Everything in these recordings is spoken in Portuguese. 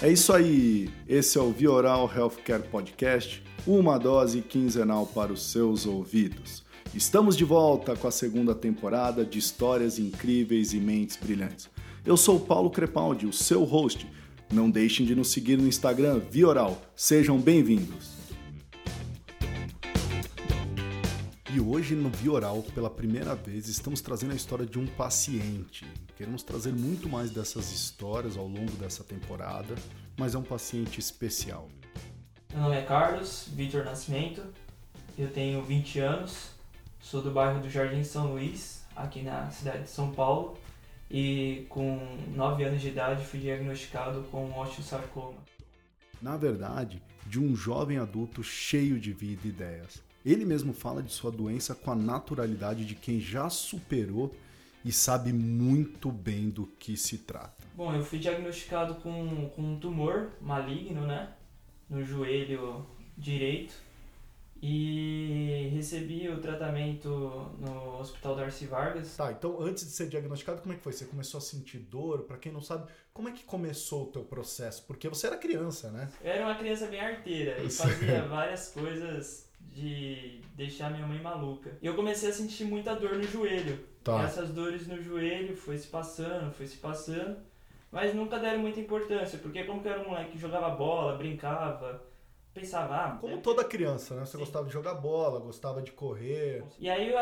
É isso aí. Esse é o Vioral Healthcare Podcast, uma dose quinzenal para os seus ouvidos. Estamos de volta com a segunda temporada de histórias incríveis e mentes brilhantes. Eu sou Paulo Crepaldi, o seu host. Não deixem de nos seguir no Instagram Vioral. Sejam bem-vindos. E hoje no Vioral, pela primeira vez, estamos trazendo a história de um paciente. Queremos trazer muito mais dessas histórias ao longo dessa temporada, mas é um paciente especial. Meu nome é Carlos Vitor Nascimento, eu tenho 20 anos, sou do bairro do Jardim São Luís, aqui na cidade de São Paulo, e com 9 anos de idade fui diagnosticado com osteosarcoma. Na verdade, de um jovem adulto cheio de vida e ideias. Ele mesmo fala de sua doença com a naturalidade de quem já superou e sabe muito bem do que se trata. Bom, eu fui diagnosticado com, com um tumor maligno, né? No joelho direito e recebi o tratamento no Hospital Darcy Vargas. Tá, então antes de ser diagnosticado, como é que foi? Você começou a sentir dor? Para quem não sabe, como é que começou o teu processo? Porque você era criança, né? Eu era uma criança bem arteira e fazia várias coisas de deixar minha mãe maluca. E eu comecei a sentir muita dor no joelho. Tá. E essas dores no joelho foi se passando, foi se passando, mas nunca deram muita importância, porque como que eu era um moleque que jogava bola, brincava, pensava, ah, Como é... toda criança, né? Você Sim. gostava de jogar bola, gostava de correr. E aí,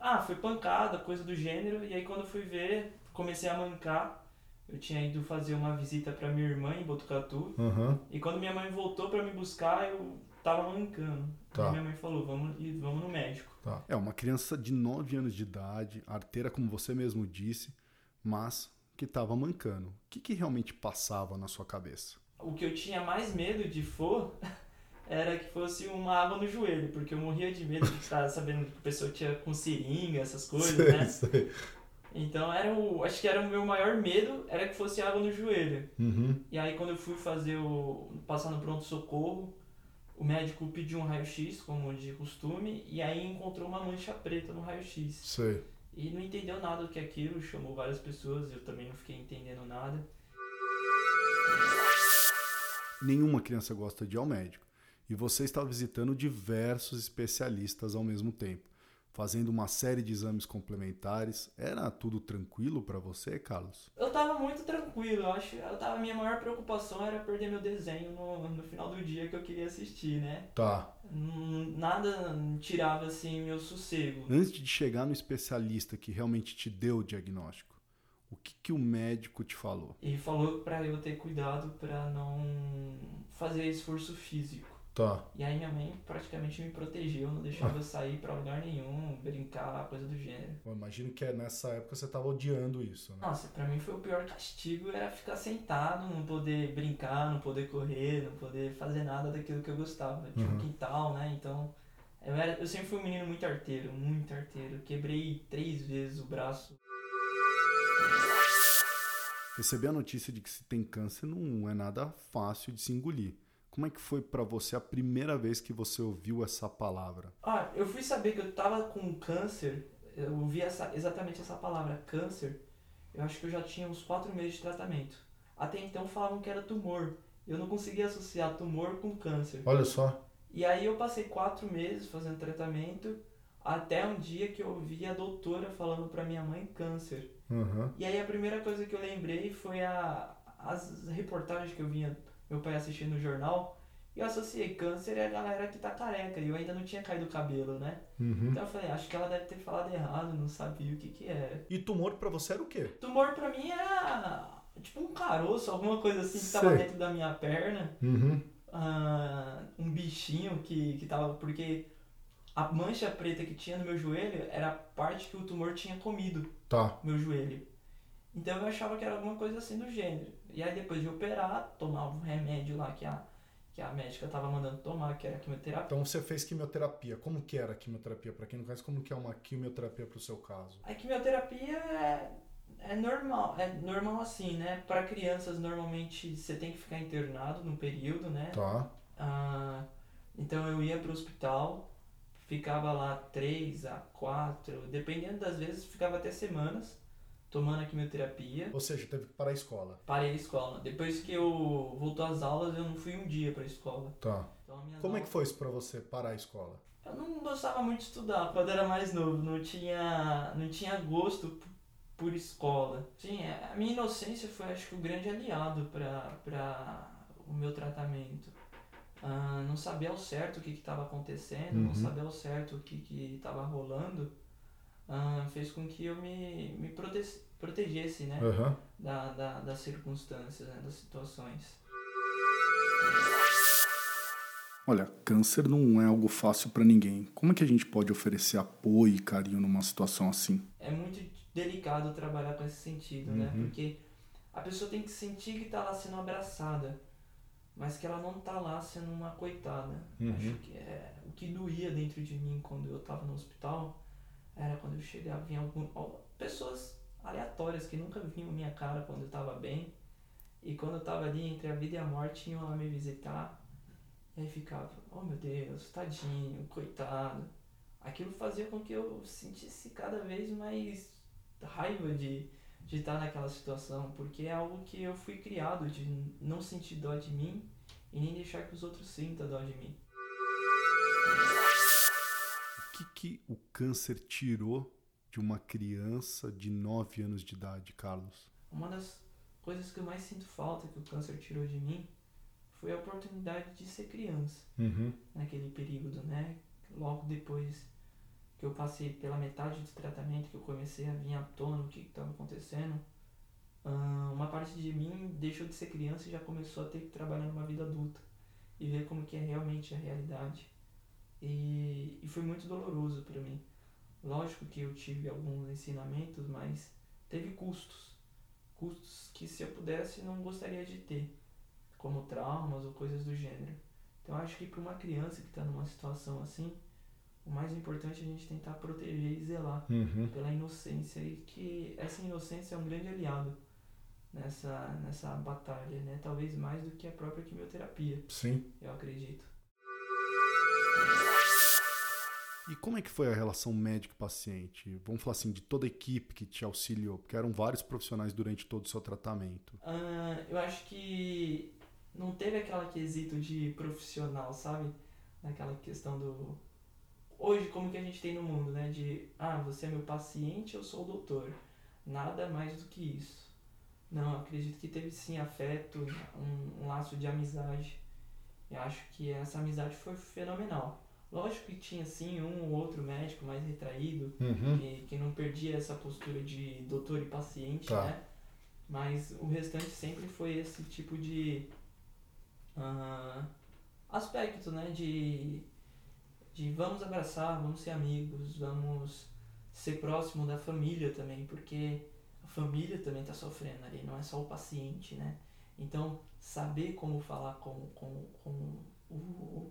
ah, foi pancada, coisa do gênero. E aí, quando eu fui ver, comecei a mancar. Eu tinha ido fazer uma visita para minha irmã em Botucatu. Uhum. E quando minha mãe voltou para me buscar, eu tava mancando. Tá. Minha mãe falou, vamos, vamos no médico. Tá. É, uma criança de 9 anos de idade, arteira, como você mesmo disse, mas que tava mancando. O que, que realmente passava na sua cabeça? O que eu tinha mais medo de for era que fosse uma água no joelho, porque eu morria de medo de estar sabendo que a pessoa tinha com seringa, essas coisas, sei, né? Sei. Então era o. Acho que era o meu maior medo, era que fosse água no joelho. Uhum. E aí quando eu fui fazer o. passar no pronto-socorro, o médico pediu um raio-x, como de costume, e aí encontrou uma mancha preta no raio-x. Sei. E não entendeu nada do que é aquilo, chamou várias pessoas, eu também não fiquei entendendo nada. Nenhuma criança gosta de ir ao médico e você está visitando diversos especialistas ao mesmo tempo, fazendo uma série de exames complementares. Era tudo tranquilo para você, Carlos? Eu estava muito tranquilo. Eu acho, eu tava, minha maior preocupação era perder meu desenho no, no final do dia que eu queria assistir, né? Tá. Nada tirava assim meu sossego. Antes de chegar no especialista que realmente te deu o diagnóstico, o que, que o médico te falou? Ele falou para eu ter cuidado para não fazer esforço físico. Tá. E aí minha mãe praticamente me protegeu, não deixava eu sair para lugar nenhum, brincar, coisa do gênero. Eu imagino que nessa época você tava odiando isso, né? Nossa, pra mim foi o pior castigo, era ficar sentado, não poder brincar, não poder correr, não poder fazer nada daquilo que eu gostava. Tinha uhum. um quintal, né? Então, eu, era, eu sempre fui um menino muito arteiro, muito arteiro. Quebrei três vezes o braço. Receber a notícia de que se tem câncer não é nada fácil de se engolir. Como é que foi para você a primeira vez que você ouviu essa palavra? Ah, eu fui saber que eu tava com câncer, eu ouvi essa, exatamente essa palavra, câncer, eu acho que eu já tinha uns quatro meses de tratamento. Até então falavam que era tumor. Eu não conseguia associar tumor com câncer. Olha só. E aí eu passei quatro meses fazendo tratamento, até um dia que eu ouvi a doutora falando para minha mãe câncer. Uhum. E aí a primeira coisa que eu lembrei foi a, as reportagens que eu vinha meu pai assistindo no jornal, e eu associei câncer é a galera que tá careca, e eu ainda não tinha caído o cabelo, né? Uhum. Então eu falei, acho que ela deve ter falado errado, não sabia o que que era. E tumor para você era o quê? Tumor para mim era tipo um caroço, alguma coisa assim que Sei. tava dentro da minha perna. Uhum. Uh, um bichinho que, que tava. Porque a mancha preta que tinha no meu joelho era a parte que o tumor tinha comido. Tá. Meu joelho. Então eu achava que era alguma coisa assim do gênero. E aí depois de operar, tomava um remédio lá que a, que a médica tava mandando tomar, que era quimioterapia. Então você fez quimioterapia. Como que era a quimioterapia? Para quem não conhece, como que é uma quimioterapia pro seu caso? A quimioterapia é, é normal, é normal assim, né? Para crianças normalmente você tem que ficar internado num período, né? Tá. Ah, então eu ia pro hospital, ficava lá três a quatro, dependendo das vezes, ficava até semanas tomando a quimioterapia. Ou seja, teve que parar a escola. Parei a escola. Depois que eu voltou às aulas, eu não fui um dia pra escola. Tá. Então, Como aulas... é que foi isso pra você parar a escola? Eu não gostava muito de estudar quando era mais novo. Não tinha, não tinha gosto por escola. Sim, é, a minha inocência foi, acho que, o grande aliado para o meu tratamento. Uh, não saber ao certo o que estava acontecendo, uhum. não saber ao certo o que estava rolando, uh, fez com que eu me, me prote protegesse né? Uhum. Da, da, das circunstâncias, né? das situações. Olha, câncer não é algo fácil para ninguém. Como é que a gente pode oferecer apoio e carinho numa situação assim? É muito delicado trabalhar com esse sentido, né? uhum. né? Porque a pessoa tem que sentir que está lá sendo abraçada, mas que ela não está lá sendo uma coitada. Uhum. Acho que é o que doía dentro de mim quando eu estava no hospital era quando eu chegava vinha algum, pessoas aleatórias que nunca viam minha cara quando eu estava bem e quando eu estava ali entre a vida e a morte iam lá me visitar e aí ficava, oh meu Deus, tadinho, coitado. Aquilo fazia com que eu sentisse cada vez mais raiva de, de estar naquela situação, porque é algo que eu fui criado de não sentir dó de mim e nem deixar que os outros sintam dó de mim. O que, que o câncer tirou de uma criança de 9 anos de idade, Carlos? Uma das coisas que eu mais sinto falta que o câncer tirou de mim foi a oportunidade de ser criança uhum. naquele período, né? Logo depois que eu passei pela metade do tratamento, que eu comecei a vir à tona o que estava acontecendo, uma parte de mim deixou de ser criança e já começou a ter que trabalhar numa vida adulta e ver como que é realmente a realidade. E, e foi muito doloroso para mim. Lógico que eu tive alguns ensinamentos, mas teve custos. Custos que se eu pudesse não gostaria de ter, como traumas ou coisas do gênero. Então acho que para uma criança que está numa situação assim, o mais importante é a gente tentar proteger e zelar uhum. pela inocência e que essa inocência é um grande aliado nessa, nessa batalha, né? Talvez mais do que a própria quimioterapia. Sim. Eu acredito. E como é que foi a relação médico-paciente? Vamos falar assim, de toda a equipe que te auxiliou, porque eram vários profissionais durante todo o seu tratamento. Uh, eu acho que não teve aquela quesito de profissional, sabe? Naquela questão do hoje como que a gente tem no mundo, né? De ah, você é meu paciente, eu sou o doutor. Nada mais do que isso. Não, acredito que teve sim afeto, um, um laço de amizade. Eu acho que essa amizade foi fenomenal. Lógico que tinha sim um ou outro médico mais retraído, uhum. que, que não perdia essa postura de doutor e paciente, tá. né? Mas o restante sempre foi esse tipo de uh, aspecto, né? De de vamos abraçar, vamos ser amigos, vamos ser próximo da família também, porque a família também está sofrendo ali, não é só o paciente, né? Então, saber como falar com, com, com o,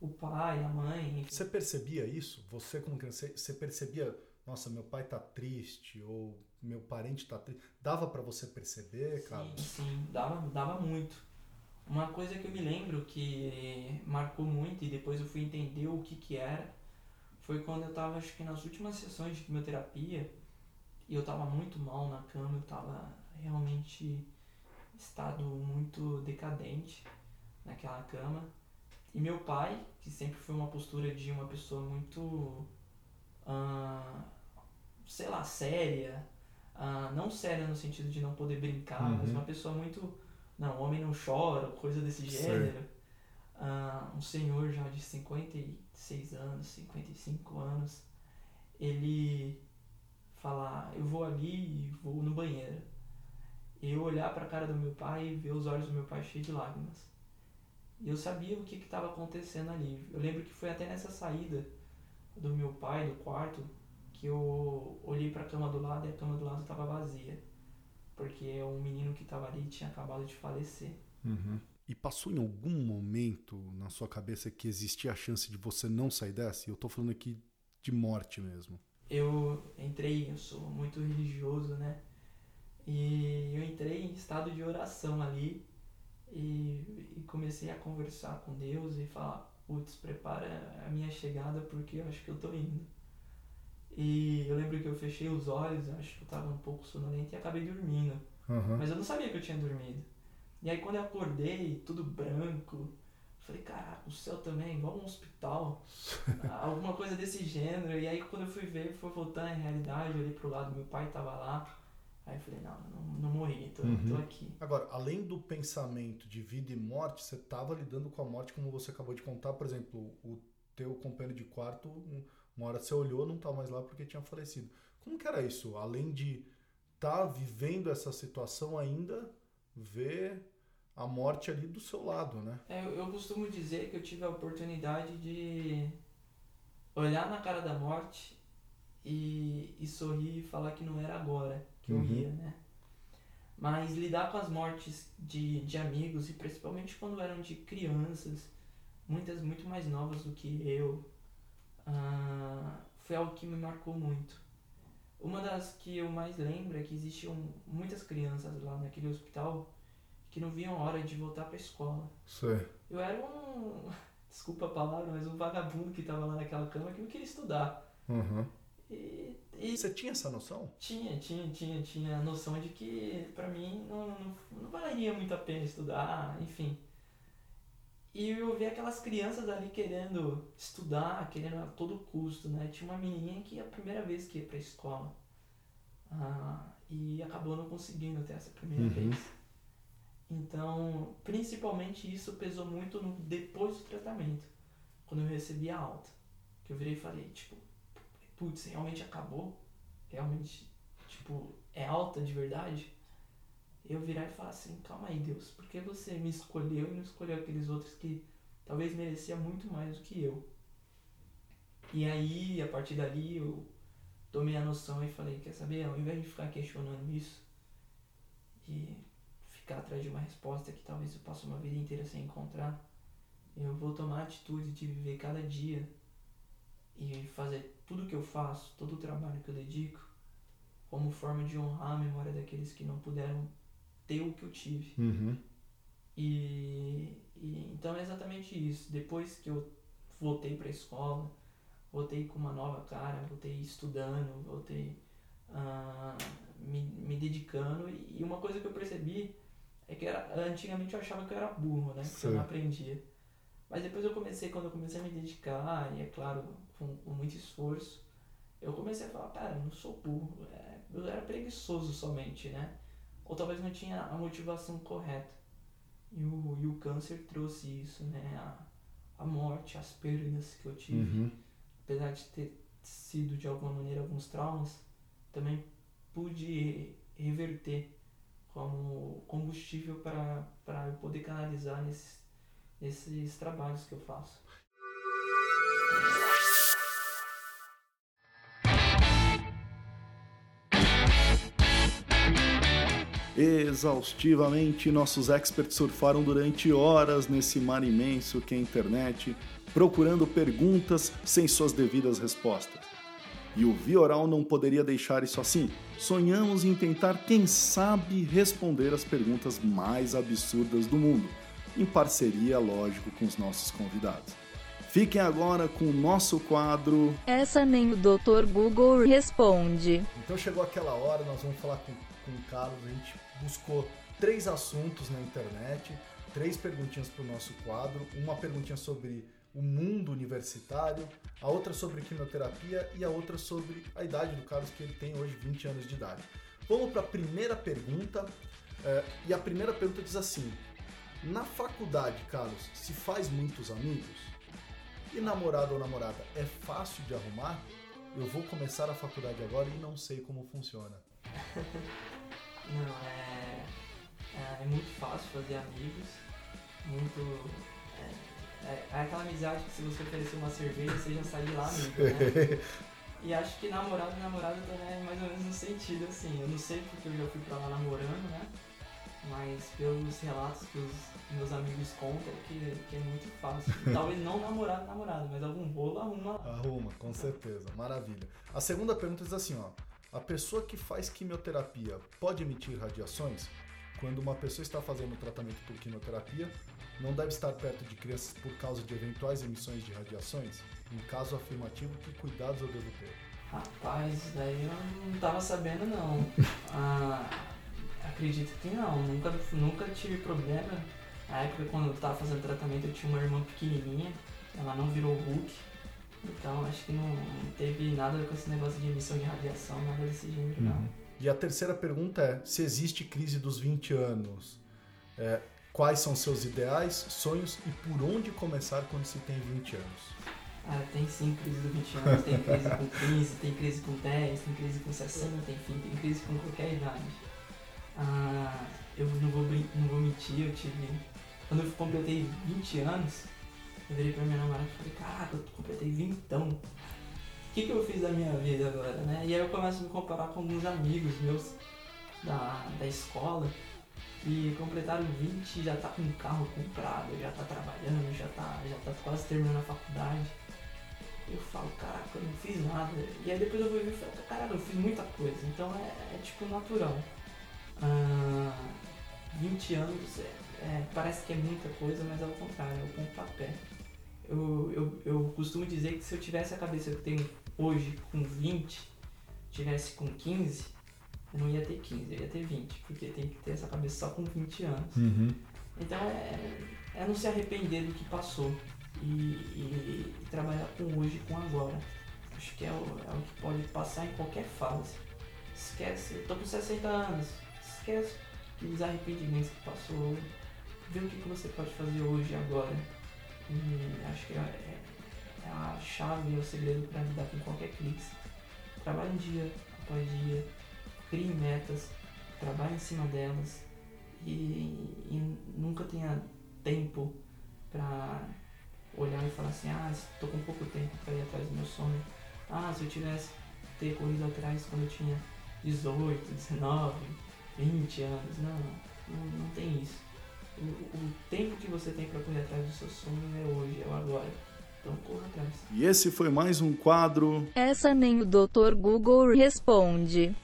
o pai, a mãe. Enfim. Você percebia isso? Você, como criança, você percebia, nossa, meu pai tá triste, ou meu parente tá triste? Dava para você perceber, cara? Sim, sim, dava, dava muito. Uma coisa que eu me lembro que marcou muito e depois eu fui entender o que que era, foi quando eu tava, acho que nas últimas sessões de quimioterapia, e eu tava muito mal na cama, eu tava realmente estado muito decadente naquela cama. E meu pai, que sempre foi uma postura de uma pessoa muito, uh, sei lá, séria, uh, não séria no sentido de não poder brincar, uhum. mas uma pessoa muito não, homem não chora, coisa desse gênero. Uh, um senhor já de 56 anos, 55 anos, ele falar, eu vou ali e vou no banheiro. Eu olhar para a cara do meu pai e ver os olhos do meu pai cheios de lágrimas. E eu sabia o que estava acontecendo ali. Eu lembro que foi até nessa saída do meu pai do quarto que eu olhei para a cama do lado e a cama do lado estava vazia porque um menino que estava ali tinha acabado de falecer. Uhum. E passou em algum momento na sua cabeça que existia a chance de você não sair dessa? E eu estou falando aqui de morte mesmo. Eu entrei, eu sou muito religioso, né? E eu entrei em estado de oração ali e, e comecei a conversar com Deus e falar: Putz, prepara a minha chegada porque eu acho que eu tô indo. E eu lembro que eu fechei os olhos, acho que eu tava um pouco sonolento e acabei dormindo. Uhum. Mas eu não sabia que eu tinha dormido. E aí quando eu acordei, tudo branco, falei, caraca, o céu também, igual um hospital. alguma coisa desse gênero. E aí quando eu fui ver, foi voltando à realidade, eu olhei pro lado, meu pai tava lá. Aí eu falei, não, não, não morri, tô, uhum. tô aqui. Agora, além do pensamento de vida e morte, você tava lidando com a morte, como você acabou de contar, por exemplo, o teu companheiro de quarto, uma hora você olhou, não tá mais lá porque tinha falecido. Como que era isso? Além de estar tá vivendo essa situação ainda, ver a morte ali do seu lado, né? É, eu, eu costumo dizer que eu tive a oportunidade de olhar na cara da morte e, e sorrir e falar que não era agora que uhum. eu ia, né? Mas lidar com as mortes de, de amigos, e principalmente quando eram de crianças, muitas muito mais novas do que eu, uh, foi algo que me marcou muito. Uma das que eu mais lembro é que existiam muitas crianças lá naquele hospital que não viam hora de voltar para a escola. Sim. Eu era um, desculpa a palavra, mas um vagabundo que estava lá naquela cama que não queria estudar. Uhum. E, e, Você tinha essa noção? Tinha, tinha, tinha, tinha a noção de que para mim não, não, não valeria muito a pena estudar, enfim. E eu vi aquelas crianças ali querendo estudar, querendo a todo custo, né? Tinha uma menininha que é a primeira vez que ia pra escola. Ah, e acabou não conseguindo ter essa primeira uhum. vez. Então, principalmente isso pesou muito no, depois do tratamento, quando eu recebi a alta. Que eu virei e falei, tipo, putz, realmente acabou? Realmente, tipo, é alta de verdade? Eu virar e falar assim, calma aí Deus, por que você me escolheu e não escolheu aqueles outros que talvez merecia muito mais do que eu? E aí, a partir dali, eu tomei a noção e falei, quer saber, ao invés de ficar questionando isso, e ficar atrás de uma resposta que talvez eu passe uma vida inteira sem encontrar, eu vou tomar a atitude de viver cada dia e fazer tudo que eu faço, todo o trabalho que eu dedico, como forma de honrar a memória daqueles que não puderam ter o que eu tive. Uhum. E, e, então é exatamente isso. Depois que eu voltei para a escola, voltei com uma nova cara, voltei estudando, voltei uh, me, me dedicando. E uma coisa que eu percebi é que era, antigamente eu achava que eu era burro, né? Porque eu não aprendia. Mas depois eu comecei, quando eu comecei a me dedicar, e é claro, com, com muito esforço, eu comecei a falar, cara, eu não sou burro, é, eu era preguiçoso somente, né? Ou talvez não tinha a motivação correta. E o, e o câncer trouxe isso, né? A, a morte, as perdas que eu tive. Uhum. Apesar de ter sido de alguma maneira alguns traumas, também pude reverter como combustível para eu poder canalizar nesses, nesses trabalhos que eu faço. Exaustivamente, nossos experts surfaram durante horas nesse mar imenso que é a internet, procurando perguntas sem suas devidas respostas. E o Vioral não poderia deixar isso assim. Sonhamos em tentar, quem sabe, responder as perguntas mais absurdas do mundo, em parceria, lógico, com os nossos convidados. Fiquem agora com o nosso quadro. Essa nem o Dr. Google responde. Então chegou aquela hora, nós vamos falar com, com o Carlos. A gente buscou três assuntos na internet, três perguntinhas para o nosso quadro. Uma perguntinha sobre o mundo universitário, a outra sobre quimioterapia e a outra sobre a idade do Carlos, que ele tem hoje 20 anos de idade. Vamos para a primeira pergunta. É, e a primeira pergunta diz assim: Na faculdade, Carlos, se faz muitos amigos? E namorado ou namorada é fácil de arrumar? Eu vou começar a faculdade agora e não sei como funciona. não, é, é, é muito fácil fazer amigos, muito é, é aquela amizade que se você oferecer uma cerveja, você já sai de lá amigo, né? E acho que namorado e namorada também é mais ou menos no sentido assim. Eu não sei porque eu já fui pra lá namorando, né? Mas pelos relatos que os meus amigos contam, que, que é muito fácil. Talvez não namorado, namorado, mas algum rolo arruma. Arruma, com certeza. Maravilha. A segunda pergunta diz assim, ó. A pessoa que faz quimioterapia pode emitir radiações? Quando uma pessoa está fazendo tratamento por quimioterapia, não deve estar perto de crianças por causa de eventuais emissões de radiações? Em caso afirmativo, que cuidados eu devo ter? Rapaz, daí eu não tava sabendo não. ah, acredito que não, nunca, nunca tive problema. Na época quando eu tava fazendo tratamento eu tinha uma irmã pequenininha, ela não virou Hulk. Então acho que não, não teve nada com esse negócio de emissão de radiação, nada desse gênero não. Uhum. E a terceira pergunta é, se existe crise dos 20 anos, é, quais são seus ideais, sonhos e por onde começar quando se tem 20 anos? Ah, tem sim crise dos 20 anos, tem crise com 15, tem crise com 10, tem crise com 60, enfim, tem crise com qualquer idade. Ah, eu não vou, não vou mentir, eu tive. Quando eu completei 20 anos, eu virei pra minha namorada e falei, caraca, eu completei 20 então. O que, que eu fiz da minha vida agora, né? E aí eu começo a me comparar com alguns amigos meus da, da escola que completaram 20 e já tá com um carro comprado, já tá trabalhando, já tá, já tá quase terminando a faculdade eu falo, caraca, eu não fiz nada. E aí depois eu vou ver e falo, caraca, eu fiz muita coisa. Então é, é tipo natural. Ah, 20 anos é, é, parece que é muita coisa, mas é o contrário, é o pontapé. Eu, eu, eu costumo dizer que se eu tivesse a cabeça que eu tenho hoje com 20, tivesse com 15, eu não ia ter 15, eu ia ter 20, porque tem que ter essa cabeça só com 20 anos. Uhum. Então é, é não se arrepender do que passou e, e, e trabalhar com hoje, com agora. Acho que é o, é o que pode passar em qualquer fase. Esquece, eu tô com 60 anos, esquece os arrependimentos que passou, vê o que, que você pode fazer hoje, agora. Acho que é, é, é a chave, é o segredo para lidar com qualquer crise. Trabalhe dia após dia, crie metas, trabalhe em cima delas e, e nunca tenha tempo para olhar e falar assim, ah, estou com pouco tempo para ir atrás do meu sonho. Ah, se eu tivesse ter corrido atrás quando eu tinha 18, 19, 20 anos. Não, não, não tem isso. O, o tempo que você tem para correr atrás do seu sonho é hoje, é o agora. Então corra atrás. E esse foi mais um quadro. Essa nem o Dr. Google responde.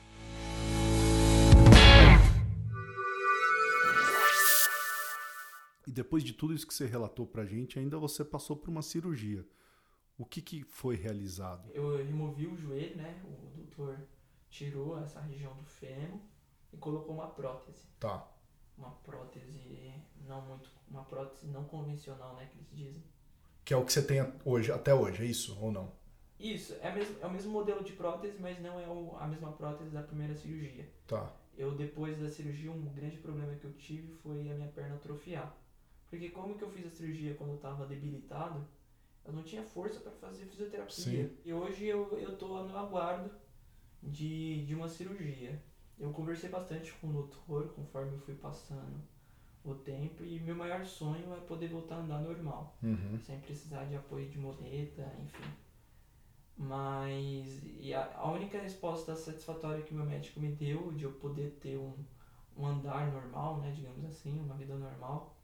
depois de tudo isso que você relatou pra gente, ainda você passou por uma cirurgia. O que, que foi realizado? Eu removi o joelho, né? O doutor tirou essa região do fêmur e colocou uma prótese. Tá. Uma prótese não muito. Uma prótese não convencional, né? Que eles dizem. Que é o que você tem hoje, até hoje, é isso ou não? Isso, é, mesmo, é o mesmo modelo de prótese, mas não é o, a mesma prótese da primeira cirurgia. Tá. Eu, depois da cirurgia, um grande problema que eu tive foi a minha perna atrofiar. Porque como que eu fiz a cirurgia quando eu estava debilitado, eu não tinha força para fazer fisioterapia. Sim. E hoje eu, eu tô no aguardo de, de uma cirurgia. Eu conversei bastante com o doutor conforme eu fui passando o tempo e meu maior sonho é poder voltar a andar normal, uhum. sem precisar de apoio de muleta, enfim. Mas e a, a única resposta satisfatória que o meu médico me deu de eu poder ter um, um andar normal, né, digamos assim, uma vida normal,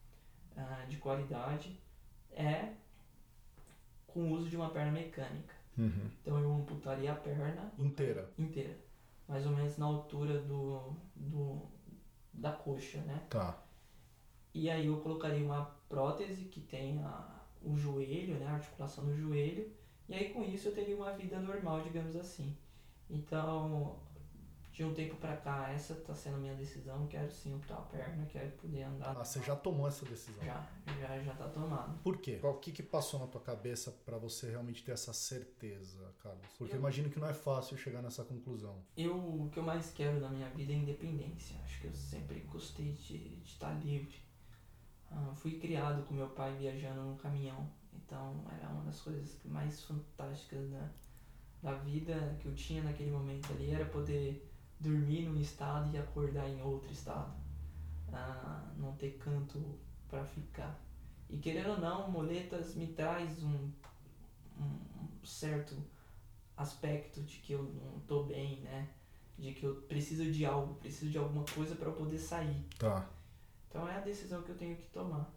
uh, de qualidade é com o uso de uma perna mecânica. Uhum. Então eu amputaria a perna inteira. Inteira. Mais ou menos na altura do, do da coxa, né? Tá. E aí eu colocaria uma prótese que tenha o joelho, né, a articulação do joelho, e aí com isso eu teria uma vida normal, digamos assim. Então, de um tempo para cá, essa tá sendo a minha decisão. Quero sim amputar a perna, quero poder andar. Ah, você já tomou essa decisão? Já, já, já tá tomado. Por quê? O que que passou na tua cabeça para você realmente ter essa certeza, Carlos? Porque eu imagino que não é fácil chegar nessa conclusão. Eu, o que eu mais quero na minha vida é independência. Acho que eu sempre gostei de, estar livre. Ah, fui criado com meu pai viajando num caminhão. Então, era uma das coisas mais fantásticas da, da vida que eu tinha naquele momento ali. Era poder dormir num estado e acordar em outro estado. Ah, não ter canto para ficar. E querendo ou não, Moletas me traz um, um certo aspecto de que eu não tô bem, né? De que eu preciso de algo, preciso de alguma coisa para poder sair. Tá. Então é a decisão que eu tenho que tomar.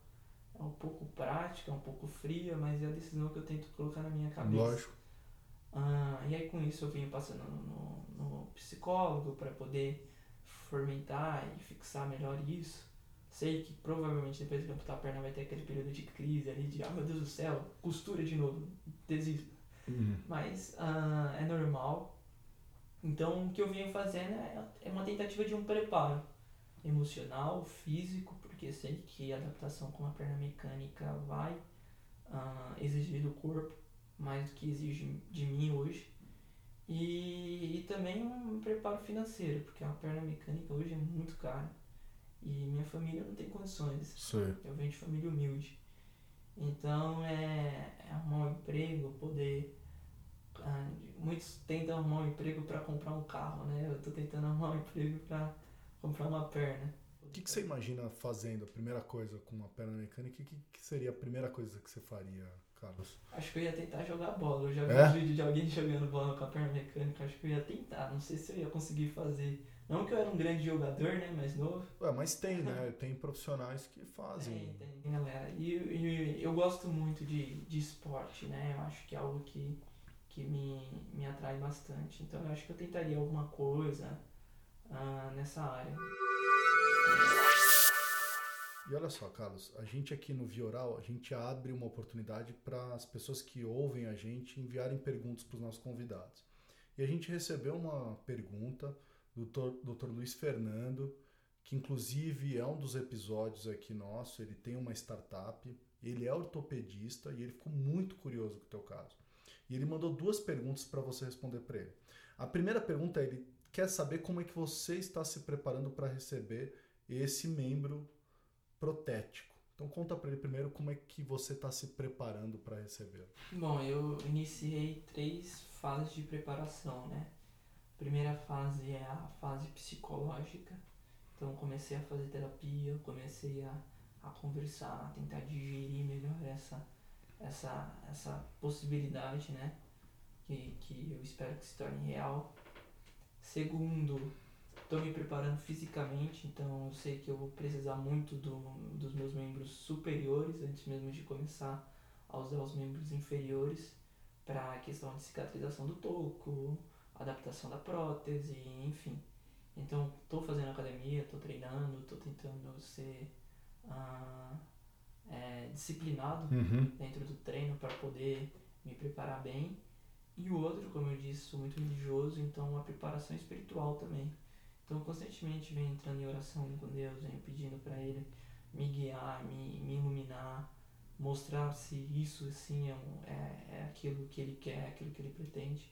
É um pouco prática, é um pouco fria, mas é a decisão que eu tento colocar na minha cabeça. Lógico. Ah, e aí com isso eu venho passando no, no psicólogo para poder fomentar e fixar melhor isso. Sei que provavelmente depois de amputar a perna vai ter aquele período de crise ali, de ah meu Deus do céu, costura de novo, desisto. Uhum. Mas ah, é normal, Então, o que eu venho fazendo é, é uma tentativa de um preparo emocional, físico, porque sei que a adaptação com a perna mecânica vai uh, exigir do corpo mais do que exige de mim hoje. E, e também um preparo financeiro, porque a perna mecânica hoje é muito cara. E minha família não tem condições. Sim. Eu venho de família humilde. Então é, é arrumar um emprego, poder. Ah, muitos tentam arrumar um emprego para comprar um carro, né? Eu tô tentando arrumar um emprego para comprar uma perna. O que, que você imagina fazendo a primeira coisa com uma perna mecânica? O que, que seria a primeira coisa que você faria, Carlos? Acho que eu ia tentar jogar bola. Eu já vi é? um vídeo de alguém jogando bola com a perna mecânica. Acho que eu ia tentar. Não sei se eu ia conseguir fazer. Não que eu era um grande jogador, né? Mais novo. Ué, mas tem, né? tem profissionais que fazem. Tem, tem, galera. E, e, eu gosto muito de, de esporte, né? Eu acho que é algo que, que me, me atrai bastante. Então eu acho que eu tentaria alguma coisa nessa área. E olha só, Carlos, a gente aqui no Vioral, a gente abre uma oportunidade para as pessoas que ouvem a gente enviarem perguntas para os nossos convidados. E a gente recebeu uma pergunta do Dr. Luiz Fernando, que inclusive é um dos episódios aqui nosso, ele tem uma startup, ele é ortopedista e ele ficou muito curioso com o teu caso. E ele mandou duas perguntas para você responder para ele. A primeira pergunta é, ele quer saber como é que você está se preparando para receber esse membro protético. Então conta para ele primeiro como é que você está se preparando para receber. Bom, eu iniciei três fases de preparação, né? A primeira fase é a fase psicológica. Então comecei a fazer terapia, comecei a, a conversar, a tentar digerir melhor essa, essa, essa possibilidade, né? Que, que eu espero que se torne real. Segundo, estou me preparando fisicamente, então eu sei que eu vou precisar muito do, dos meus membros superiores antes mesmo de começar a usar os membros inferiores para a questão de cicatrização do toco, adaptação da prótese, enfim. Então estou fazendo academia, estou treinando, estou tentando ser ah, é, disciplinado uhum. dentro do treino para poder me preparar bem e o outro, como eu disse, sou muito religioso, então a preparação espiritual também. Então constantemente venho entrando em oração com Deus, venho pedindo para Ele me guiar, me, me iluminar, mostrar se isso assim é, é, é aquilo que Ele quer, aquilo que Ele pretende.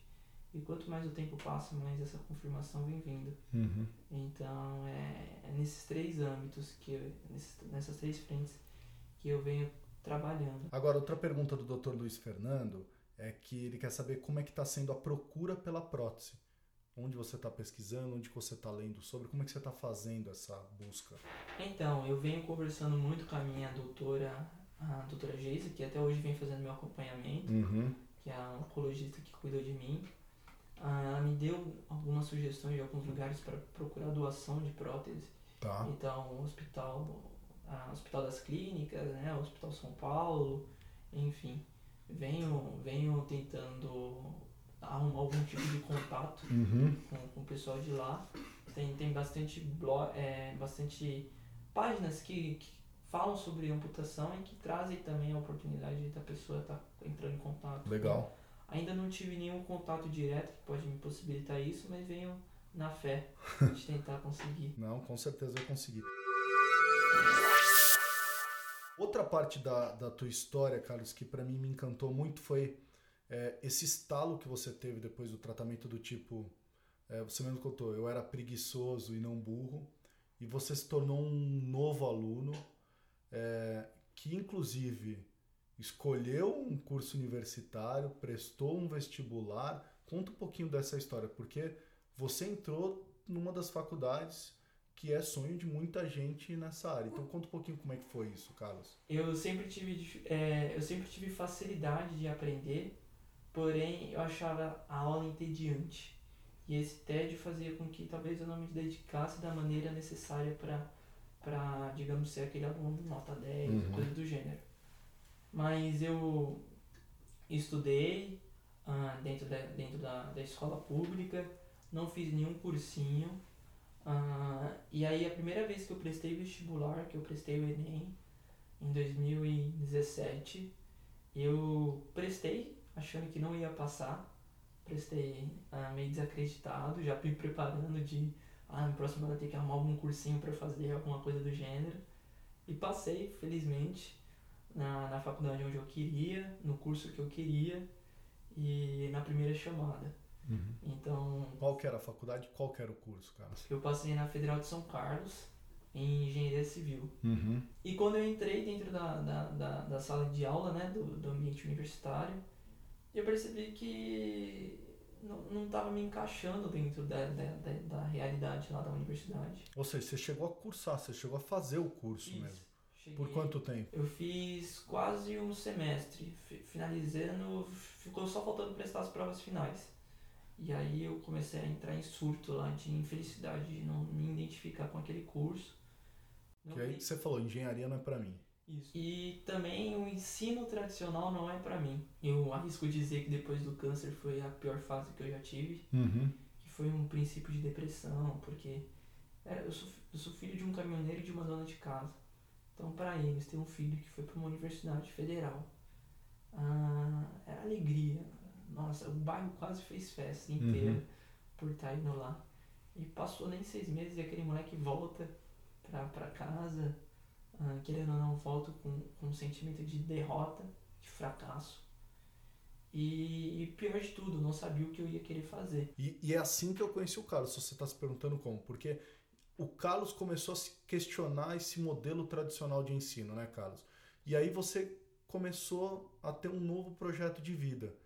E quanto mais o tempo passa, mais essa confirmação vem vindo. Uhum. Então é, é, nesses três âmbitos, que eu, nessas três frentes, que eu venho trabalhando. Agora, outra pergunta do Dr. Luiz Fernando é que ele quer saber como é que está sendo a procura pela prótese. Onde você está pesquisando, onde você está lendo sobre, como é que você está fazendo essa busca? Então, eu venho conversando muito com a minha doutora, a doutora Geisa, que até hoje vem fazendo meu acompanhamento, uhum. que é a oncologista que cuidou de mim. Ah, ela me deu algumas sugestões de alguns lugares para procurar doação de prótese. Tá. Então, o hospital, a Hospital das Clínicas, né, o Hospital São Paulo, enfim venho, venho tentando arrumar algum tipo de contato uhum. com, com o pessoal de lá. Tem, tem bastante, blog, é, bastante páginas que, que falam sobre amputação e que trazem também a oportunidade da pessoa estar tá entrando em contato. Legal. Ainda não tive nenhum contato direto que pode me possibilitar isso, mas venho na fé de tentar conseguir. Não, com certeza eu consegui. Outra parte da, da tua história, Carlos, que para mim me encantou muito foi é, esse estalo que você teve depois do tratamento do tipo. É, você mesmo contou, eu era preguiçoso e não burro, e você se tornou um novo aluno é, que, inclusive, escolheu um curso universitário, prestou um vestibular. Conta um pouquinho dessa história, porque você entrou numa das faculdades que é sonho de muita gente nessa área. Então conta um pouquinho como é que foi isso, Carlos. Eu sempre tive, é, eu sempre tive facilidade de aprender, porém eu achava a aula entediante. E esse tédio fazia com que talvez eu não me dedicasse da maneira necessária para, para digamos, ser aquele aluno nota 10, uhum. coisa do gênero. Mas eu estudei uh, dentro, da, dentro da, da escola pública, não fiz nenhum cursinho, Uh, e aí a primeira vez que eu prestei vestibular, que eu prestei o Enem, em 2017, eu prestei achando que não ia passar, prestei ah, meio desacreditado, já me preparando de, ah, no próximo ano eu ter que arrumar algum cursinho para fazer alguma coisa do gênero. E passei, felizmente, na, na faculdade onde eu queria, no curso que eu queria e na primeira chamada. Uhum. Então. Qual que era a faculdade? Qual que era o curso, cara? Eu passei na Federal de São Carlos, em Engenharia Civil. Uhum. E quando eu entrei dentro da, da, da, da, sala de aula, né, do, do ambiente universitário, eu percebi que não estava me encaixando dentro da, da, da, da, realidade lá da universidade. Ou seja, você chegou a cursar, você chegou a fazer o curso Isso. mesmo. Cheguei, Por quanto tempo? Eu fiz quase um semestre, finalizando, ficou só faltando prestar as provas finais. E aí eu comecei a entrar em surto lá de infelicidade de não me identificar com aquele curso. Não que aí você falou, engenharia não é para mim. Isso. E também o ensino tradicional não é para mim. Eu arrisco dizer que depois do câncer foi a pior fase que eu já tive. Uhum. Que foi um princípio de depressão, porque eu, sou, eu sou filho de um caminhoneiro e de uma dona de casa. Então, para eles, ter um filho que foi para uma universidade federal ah, era alegria. Nossa, o bairro quase fez festa inteira uhum. por estar indo lá. E passou nem seis meses e aquele moleque volta pra, pra casa uh, querendo ou não, volto com, com um sentimento de derrota, de fracasso. E, e, pior de tudo, não sabia o que eu ia querer fazer. E, e é assim que eu conheci o Carlos, se você está se perguntando como. Porque o Carlos começou a se questionar esse modelo tradicional de ensino, né, Carlos? E aí você começou a ter um novo projeto de vida,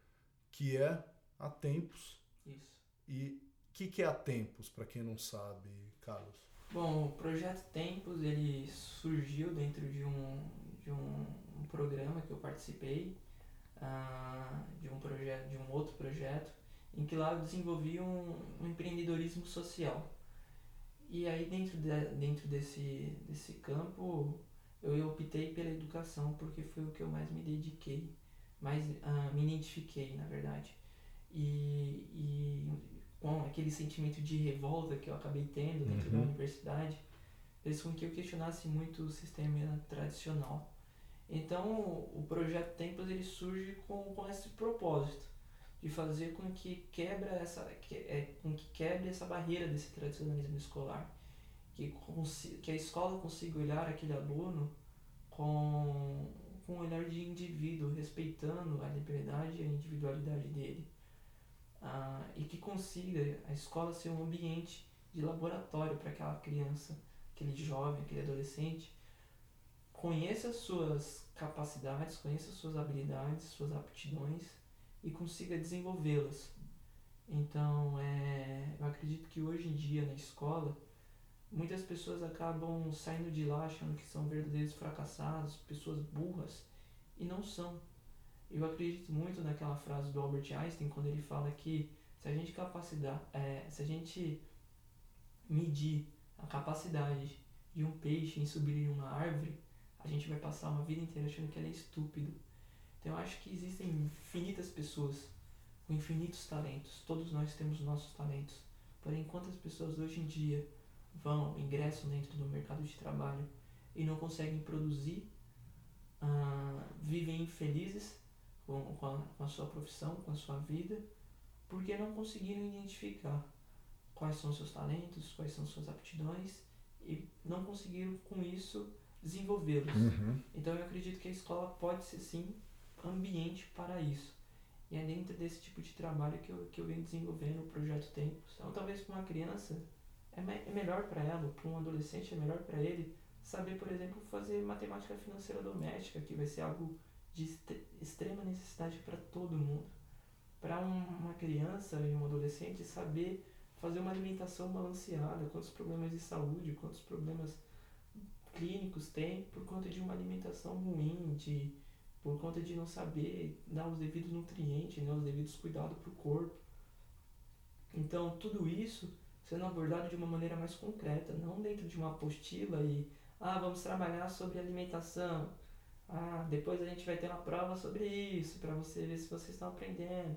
que é a Tempos. Isso. E o que, que é a Tempos, para quem não sabe, Carlos? Bom, o projeto Tempos ele surgiu dentro de um, de um, um programa que eu participei, uh, de um projeto, de um outro projeto, em que lá eu desenvolvi um, um empreendedorismo social. E aí dentro, de, dentro desse, desse campo eu optei pela educação porque foi o que eu mais me dediquei, mais uh, me identifiquei na verdade. E, e com aquele sentimento de revolta que eu acabei tendo dentro uhum. da universidade, fez com que eu questionasse muito o sistema tradicional. Então, o projeto Tempos ele surge com, com esse propósito de fazer com que quebra essa que, é, com que quebre essa barreira desse tradicionalismo escolar, que que a escola consiga olhar aquele aluno com com um olhar de indivíduo, respeitando a liberdade e a individualidade dele ah, e que consiga a escola ser um ambiente de laboratório para aquela criança, aquele jovem, aquele adolescente, conheça as suas capacidades, conheça as suas habilidades, suas aptidões e consiga desenvolvê-las. Então, é, eu acredito que hoje em dia na escola, muitas pessoas acabam saindo de lá achando que são verdadeiros fracassados, pessoas burras, e não são. Eu acredito muito naquela frase do Albert Einstein quando ele fala que se a gente capacidade, é, se a gente medir a capacidade de um peixe em subir em uma árvore, a gente vai passar uma vida inteira achando que ele é estúpido. Então eu acho que existem infinitas pessoas com infinitos talentos. Todos nós temos nossos talentos. Porém, quantas pessoas hoje em dia vão, ingressam dentro do mercado de trabalho e não conseguem produzir, uh, vivem infelizes com, com, a, com a sua profissão, com a sua vida, porque não conseguiram identificar quais são seus talentos, quais são suas aptidões e não conseguiram com isso desenvolvê-los. Uhum. Então eu acredito que a escola pode ser sim ambiente para isso. E é dentro desse tipo de trabalho que eu, que eu venho desenvolvendo o projeto Tempos. Então talvez para uma criança é, me, é melhor para ela, para um adolescente é melhor para ele saber, por exemplo, fazer matemática financeira doméstica, que vai ser algo de extrema necessidade para todo mundo. Para uma criança e um adolescente saber fazer uma alimentação balanceada, quantos problemas de saúde, quantos problemas clínicos tem por conta de uma alimentação ruim, de, por conta de não saber dar os devidos nutrientes, né, os devidos cuidados para o corpo. Então, tudo isso sendo abordado de uma maneira mais concreta, não dentro de uma apostila e, ah, vamos trabalhar sobre alimentação, ah, depois a gente vai ter uma prova sobre isso, para você ver se vocês estão aprendendo.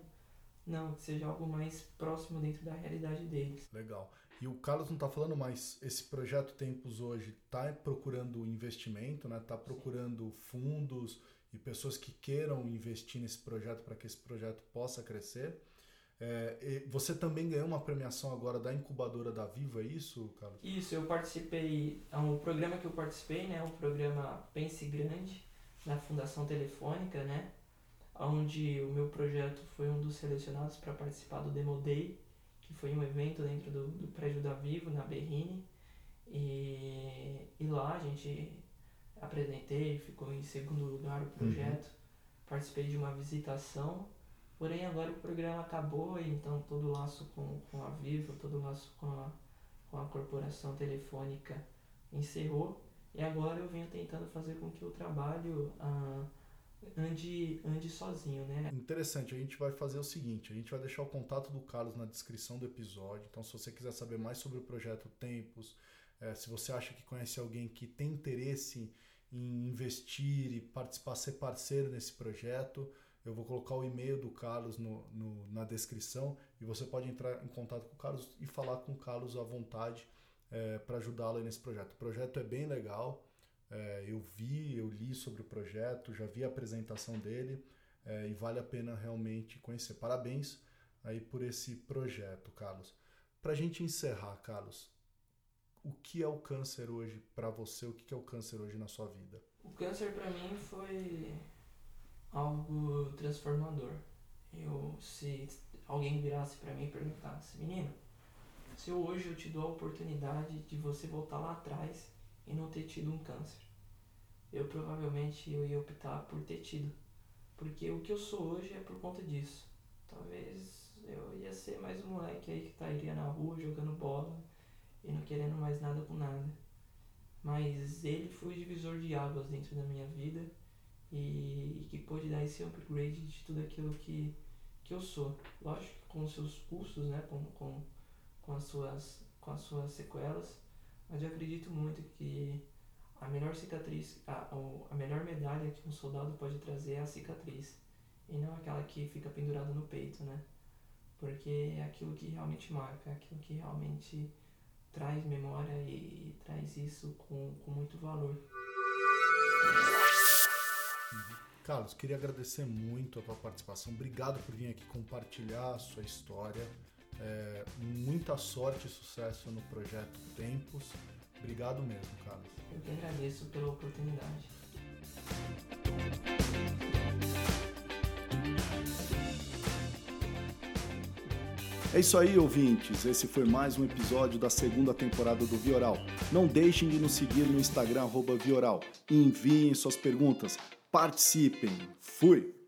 Não, que seja algo mais próximo dentro da realidade deles. Legal. E o Carlos não está falando, mas esse projeto Tempos hoje está procurando investimento, né? Está procurando Sim. fundos e pessoas que queiram investir nesse projeto para que esse projeto possa crescer. É, você também ganhou uma premiação agora da incubadora da Viva, é isso, Carlos? Isso, eu participei, é um programa que eu participei, né, o programa Pense Grande, da Fundação Telefônica, né, onde o meu projeto foi um dos selecionados para participar do Demo Day, que foi um evento dentro do, do prédio da Vivo, na Berrine, e, e lá a gente apresentei, ficou em segundo lugar o uhum. projeto, uhum. participei de uma visitação Porém, agora o programa acabou, então todo o laço com, com a Vivo, todo o laço com a, com a corporação telefônica encerrou. E agora eu venho tentando fazer com que o trabalho ah, ande, ande sozinho, né? Interessante, a gente vai fazer o seguinte, a gente vai deixar o contato do Carlos na descrição do episódio, então se você quiser saber mais sobre o projeto Tempos, é, se você acha que conhece alguém que tem interesse em investir e participar, ser parceiro nesse projeto, eu vou colocar o e-mail do Carlos no, no, na descrição e você pode entrar em contato com o Carlos e falar com o Carlos à vontade é, para ajudá-lo nesse projeto. O projeto é bem legal, é, eu vi, eu li sobre o projeto, já vi a apresentação dele é, e vale a pena realmente conhecer. Parabéns aí por esse projeto, Carlos. Para a gente encerrar, Carlos, o que é o câncer hoje para você? O que é o câncer hoje na sua vida? O câncer para mim foi algo transformador. Eu, se alguém virasse para mim e perguntasse, menino, se hoje eu te dou a oportunidade de você voltar lá atrás e não ter tido um câncer, eu provavelmente eu ia optar por ter tido. Porque o que eu sou hoje é por conta disso. Talvez eu ia ser mais um moleque aí que estaria na rua jogando bola e não querendo mais nada com nada. Mas ele foi o divisor de águas dentro da minha vida e, que pôde dar esse upgrade de tudo aquilo que, que eu sou. Lógico, com os seus custos, né, com, com, com, as suas, com as suas sequelas, mas eu acredito muito que a melhor cicatriz, a, a melhor medalha que um soldado pode trazer é a cicatriz, e não aquela que fica pendurada no peito, né? Porque é aquilo que realmente marca, é aquilo que realmente traz memória e, e traz isso com, com muito valor. Carlos, queria agradecer muito a tua participação. Obrigado por vir aqui compartilhar a sua história. É, muita sorte e sucesso no projeto Tempos. Obrigado mesmo, Carlos. Eu que agradeço pela oportunidade. É isso aí, ouvintes. Esse foi mais um episódio da segunda temporada do Vioral. Não deixem de nos seguir no Instagram, Vioral. Enviem suas perguntas. Participem. Fui!